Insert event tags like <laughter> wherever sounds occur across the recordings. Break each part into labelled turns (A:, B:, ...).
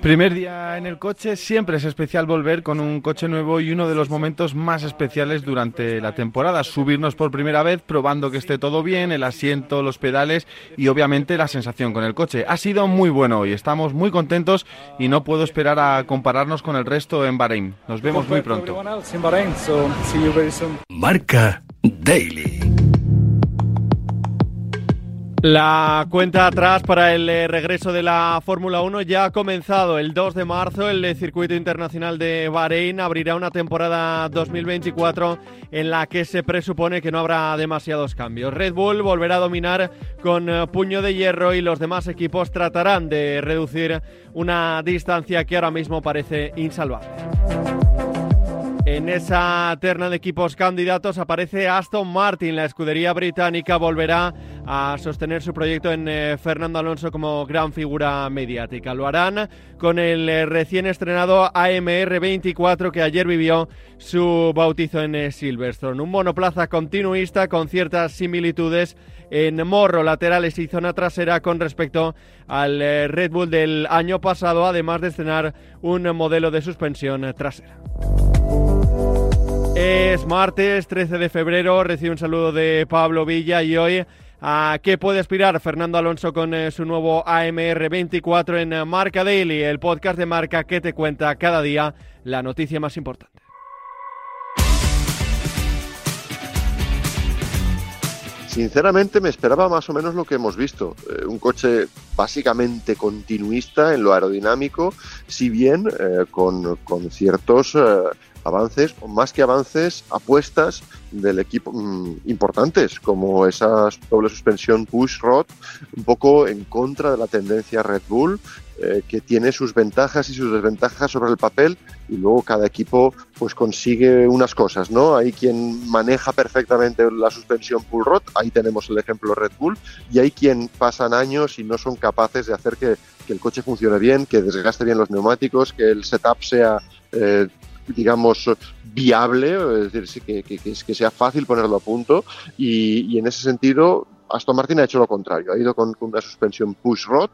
A: Primer día en el coche, siempre es especial volver con un coche nuevo y uno de los momentos más especiales durante la temporada, subirnos por primera vez probando que esté todo bien, el asiento, los pedales y obviamente la sensación con el coche. Ha sido muy bueno hoy, estamos muy contentos y no puedo esperar a compararnos con el resto en Bahrein. Nos vemos muy pronto.
B: Marca Daily.
C: La cuenta atrás para el eh, regreso de la Fórmula 1 ya ha comenzado. El 2 de marzo el eh, circuito internacional de Bahrein abrirá una temporada 2024 en la que se presupone que no habrá demasiados cambios. Red Bull volverá a dominar con eh, puño de hierro y los demás equipos tratarán de reducir una distancia que ahora mismo parece insalvable. En esa terna de equipos candidatos aparece Aston Martin. La escudería británica volverá a sostener su proyecto en eh, Fernando Alonso como gran figura mediática. Lo harán con el eh, recién estrenado AMR 24 que ayer vivió su bautizo en eh, Silverstone. Un monoplaza continuista con ciertas similitudes en morro, laterales y zona trasera con respecto al Red Bull del año pasado, además de estrenar un modelo de suspensión trasera. Es martes 13 de febrero, recibe un saludo de Pablo Villa y hoy a qué puede aspirar Fernando Alonso con eh, su nuevo AMR 24 en eh, Marca Daily, el podcast de marca que te cuenta cada día la noticia más importante.
D: Sinceramente me esperaba más o menos lo que hemos visto. Eh, un coche básicamente continuista en lo aerodinámico, si bien con, con, ciertos avances, o más que avances, apuestas del equipo mm, importantes, como esa doble suspensión push rod, un poco en contra de la tendencia Red Bull, eh, que tiene sus ventajas y sus desventajas sobre el papel, y luego cada equipo pues consigue unas cosas, ¿no? Hay quien maneja perfectamente la suspensión pull rod, ahí tenemos el ejemplo Red Bull, y hay quien pasan años y no son capaces de hacer que, el coche funcione bien, que desgaste bien los neumáticos, que el setup sea eh, digamos, viable, es decir, que, que, que, sea fácil ponerlo a punto y, en ese sentido Aston Martin ha hecho lo contrario, ha ido con, con una suspensión push rod,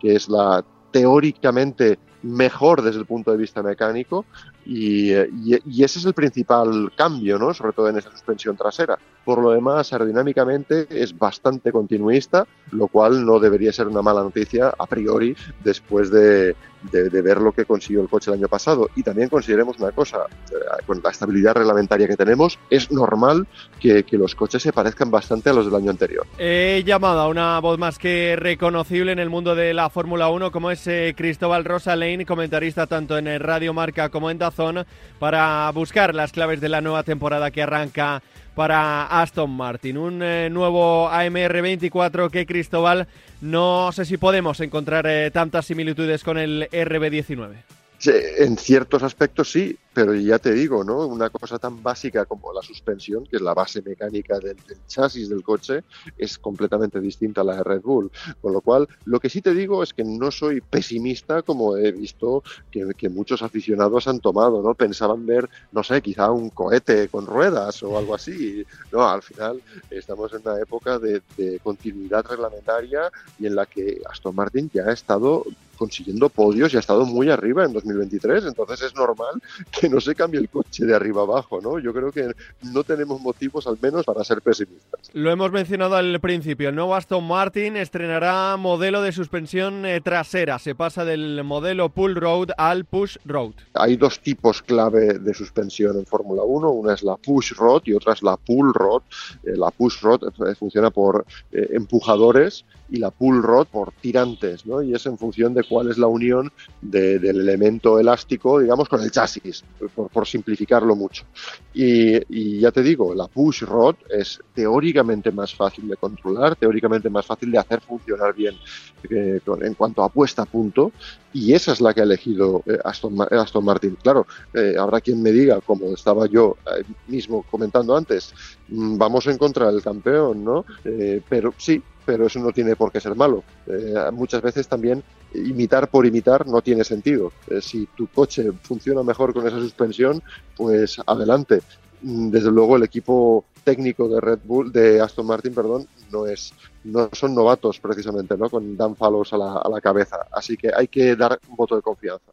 D: que es la teóricamente mejor desde el punto de vista mecánico y, y, ese es el principal cambio, ¿no? sobre todo en esa suspensión trasera. Por lo demás, aerodinámicamente es bastante continuista, lo cual no debería ser una mala noticia a priori después de, de, ver lo que consiguió el coche el año pasado. Y también consideremos una cosa, eh, con la estabilidad reglamentaria que tenemos, es normal que, los coches se parezcan bastante a los del año anterior.
C: He llamado a una voz más que reconocible en el mundo de la Fórmula 1, como es eh, Cristóbal Rosa comentarista tanto en Radio Marca como en Dazón, para buscar las claves de la nueva temporada que arranca para Aston Martin. Un eh, nuevo AMR 24 que Cristóbal no sé si podemos encontrar eh, tantas similitudes con el RB19.
D: En ciertos aspectos sí, pero ya te digo, ¿no? Una cosa tan básica como la suspensión, que es la base mecánica del, chasis del coche, es completamente distinta a la de Red Bull. Con lo cual, lo que sí te digo es que no soy pesimista como he visto que, muchos aficionados han tomado, ¿no? Pensaban ver, no sé, quizá un cohete con ruedas o algo así. No, al final estamos en una época de, de continuidad reglamentaria y en la que Aston Martin ya ha estado consiguiendo podios y ha estado muy arriba en 2023, entonces es normal que no se cambie el coche de arriba abajo, ¿no? Yo creo que no tenemos motivos al menos para ser pesimistas.
C: Lo hemos mencionado al principio, el nuevo Aston Martin estrenará modelo de suspensión eh, trasera, se pasa del modelo pull road al push road.
D: Hay dos tipos clave de suspensión en Fórmula 1, una es la push rod y otra es la pull rod. Eh, la push rod eh, funciona por empujadores y la pull rod por tirantes, ¿no? Y es en función de cuál es la unión del elemento elástico, digamos, con el chasis, por, simplificarlo mucho. Y, ya te digo, la push rod es teóricamente más fácil de controlar, teóricamente más fácil de hacer funcionar bien eh, en cuanto a puesta a punto, y esa es la que ha elegido eh, Aston, Martin. Claro, eh, habrá quien me diga, como estaba yo mismo comentando antes, mm, vamos en contra del campeón, ¿no? pero sí, pero eso no tiene por qué ser malo. Eh, muchas veces también imitar por imitar no tiene sentido. Eh, si tu coche funciona mejor con esa suspensión, pues adelante. mm, desde luego el equipo técnico de Red Bull, de Aston Martin, perdón, no es, no son novatos precisamente, ¿no? Con Dan Fallows a la, a la cabeza. Así que hay que dar un voto de confianza.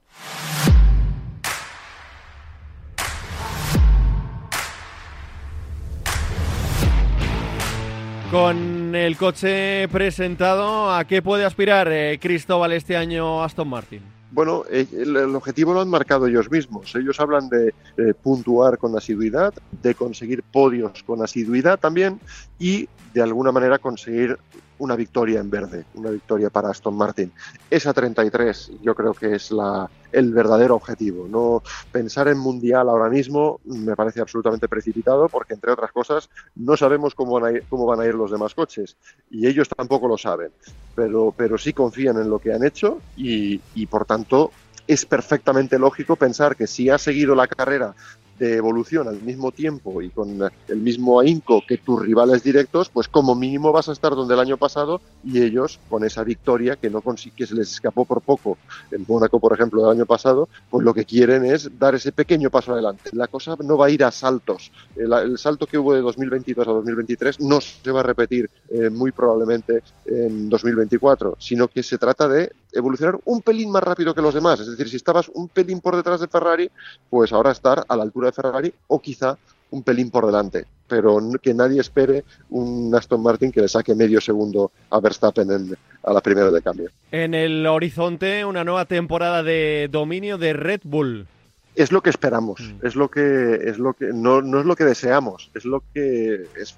C: Con el coche presentado, ¿a qué puede aspirar eh, Cristóbal este año Aston Martin?
D: Bueno, eh, el, objetivo lo han marcado ellos mismos. Ellos hablan de puntuar con asiduidad, de conseguir podios con asiduidad también y de alguna manera conseguir una victoria en verde, una victoria para Aston Martin. Esa 33 yo creo que es la, el verdadero objetivo. No pensar en mundial ahora mismo me parece absolutamente precipitado porque entre otras cosas no sabemos cómo van a ir, cómo van a ir los demás coches y ellos tampoco lo saben, pero, pero sí confían en lo que han hecho y, y por tanto es perfectamente lógico pensar que si has seguido la carrera de evolución al mismo tiempo y con el mismo ahínco que tus rivales directos, pues como mínimo vas a estar donde el año pasado y ellos con esa victoria que no que se les escapó por poco en Mónaco, por ejemplo, del año pasado, pues lo que quieren es dar ese pequeño paso adelante. La cosa no va a ir a saltos. El, salto que hubo de 2022 a 2023 no se va a repetir eh, muy probablemente en 2024, sino que se trata de evolucionar un pelín más rápido que los demás. Es decir, si estabas un pelín por detrás de Ferrari, pues ahora estar a la altura de Ferrari o quizá un pelín por delante, pero que nadie espere un Aston Martin que le saque medio segundo a Verstappen en, a la primera de cambio.
C: En el horizonte, una nueva temporada de dominio de Red Bull.
D: Es lo que esperamos, mm. es lo que es lo que no, no es lo que deseamos, es lo que es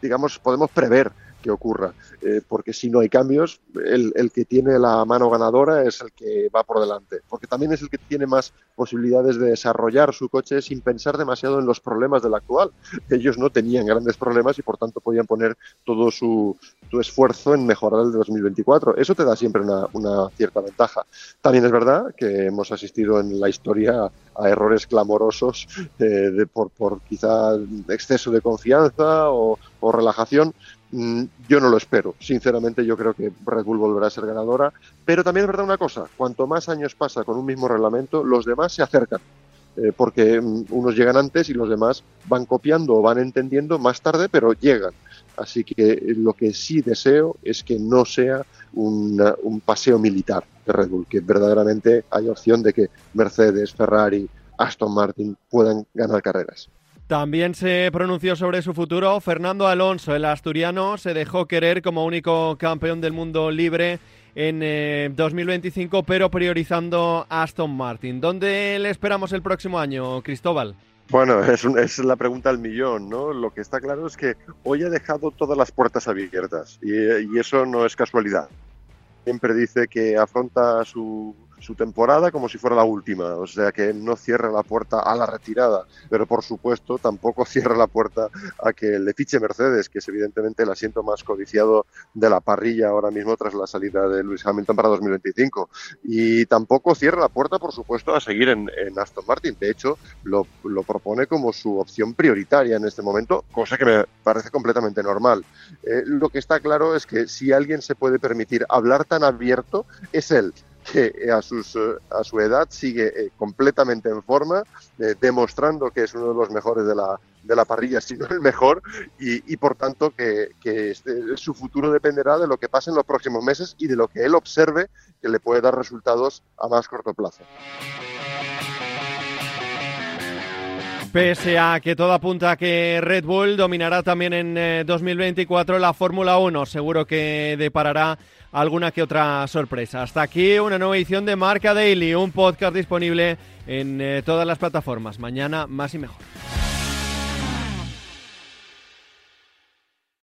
D: digamos podemos prever que ocurra, eh, porque si no hay cambios, el, el, que tiene la mano ganadora es el que va por delante, porque también es el que tiene más posibilidades de desarrollar su coche sin pensar demasiado en los problemas del actual. <laughs> Ellos no tenían grandes problemas y por tanto podían poner todo su, su esfuerzo en mejorar el de 2024. Eso te da siempre una, una cierta ventaja. También es verdad que hemos asistido en la historia a errores clamorosos eh, de, por, por quizá exceso de confianza o, o relajación, yo no lo espero. Sinceramente, yo creo que Red Bull volverá a ser ganadora. Pero también es verdad una cosa: cuanto más años pasa con un mismo reglamento, los demás se acercan. Eh, porque mm, unos llegan antes y los demás van copiando o van entendiendo más tarde, pero llegan. Así que lo que sí deseo es que no sea un paseo militar de Red Bull, que verdaderamente hay opción de que Mercedes, Ferrari, Aston Martin puedan ganar carreras.
C: También se pronunció sobre su futuro Fernando Alonso. El asturiano se dejó querer como único campeón del mundo libre en eh, 2025, pero priorizando Aston Martin. ¿Dónde le esperamos el próximo año, Cristóbal?
D: Bueno, es, la pregunta al millón, ¿no? Lo que está claro es que hoy ha dejado todas las puertas abiertas y, y eso no es casualidad. Siempre dice que afronta su, su temporada como si fuera la última, o sea que no cierra la puerta a la retirada, pero por supuesto tampoco <laughs> cierra la puerta a que le fiche Mercedes, que es evidentemente el asiento más codiciado de la parrilla ahora mismo tras la salida de Lewis Hamilton para 2025. Y tampoco cierra la puerta, por supuesto, a seguir en, Aston Martin. De hecho, lo, lo, propone como su opción prioritaria en este momento, cosa que me parece completamente normal. Eh, lo que está claro es que si alguien se puede permitir hablar tan abierto, es él que a, sus, a su edad sigue eh, completamente en forma, eh, demostrando que es uno de los mejores de la, de la parrilla, <laughs> si no el mejor, y, y por tanto que, que este, su futuro dependerá de lo que pase en los próximos meses y de lo que él observe que le puede dar resultados a más corto plazo.
C: Pese a que todo apunta que Red Bull dominará también en eh, 2024 la Fórmula 1, seguro que deparará alguna que otra sorpresa. Hasta aquí una nueva edición de Marca Daily, un podcast disponible en eh, todas las plataformas. Mañana más y mejor.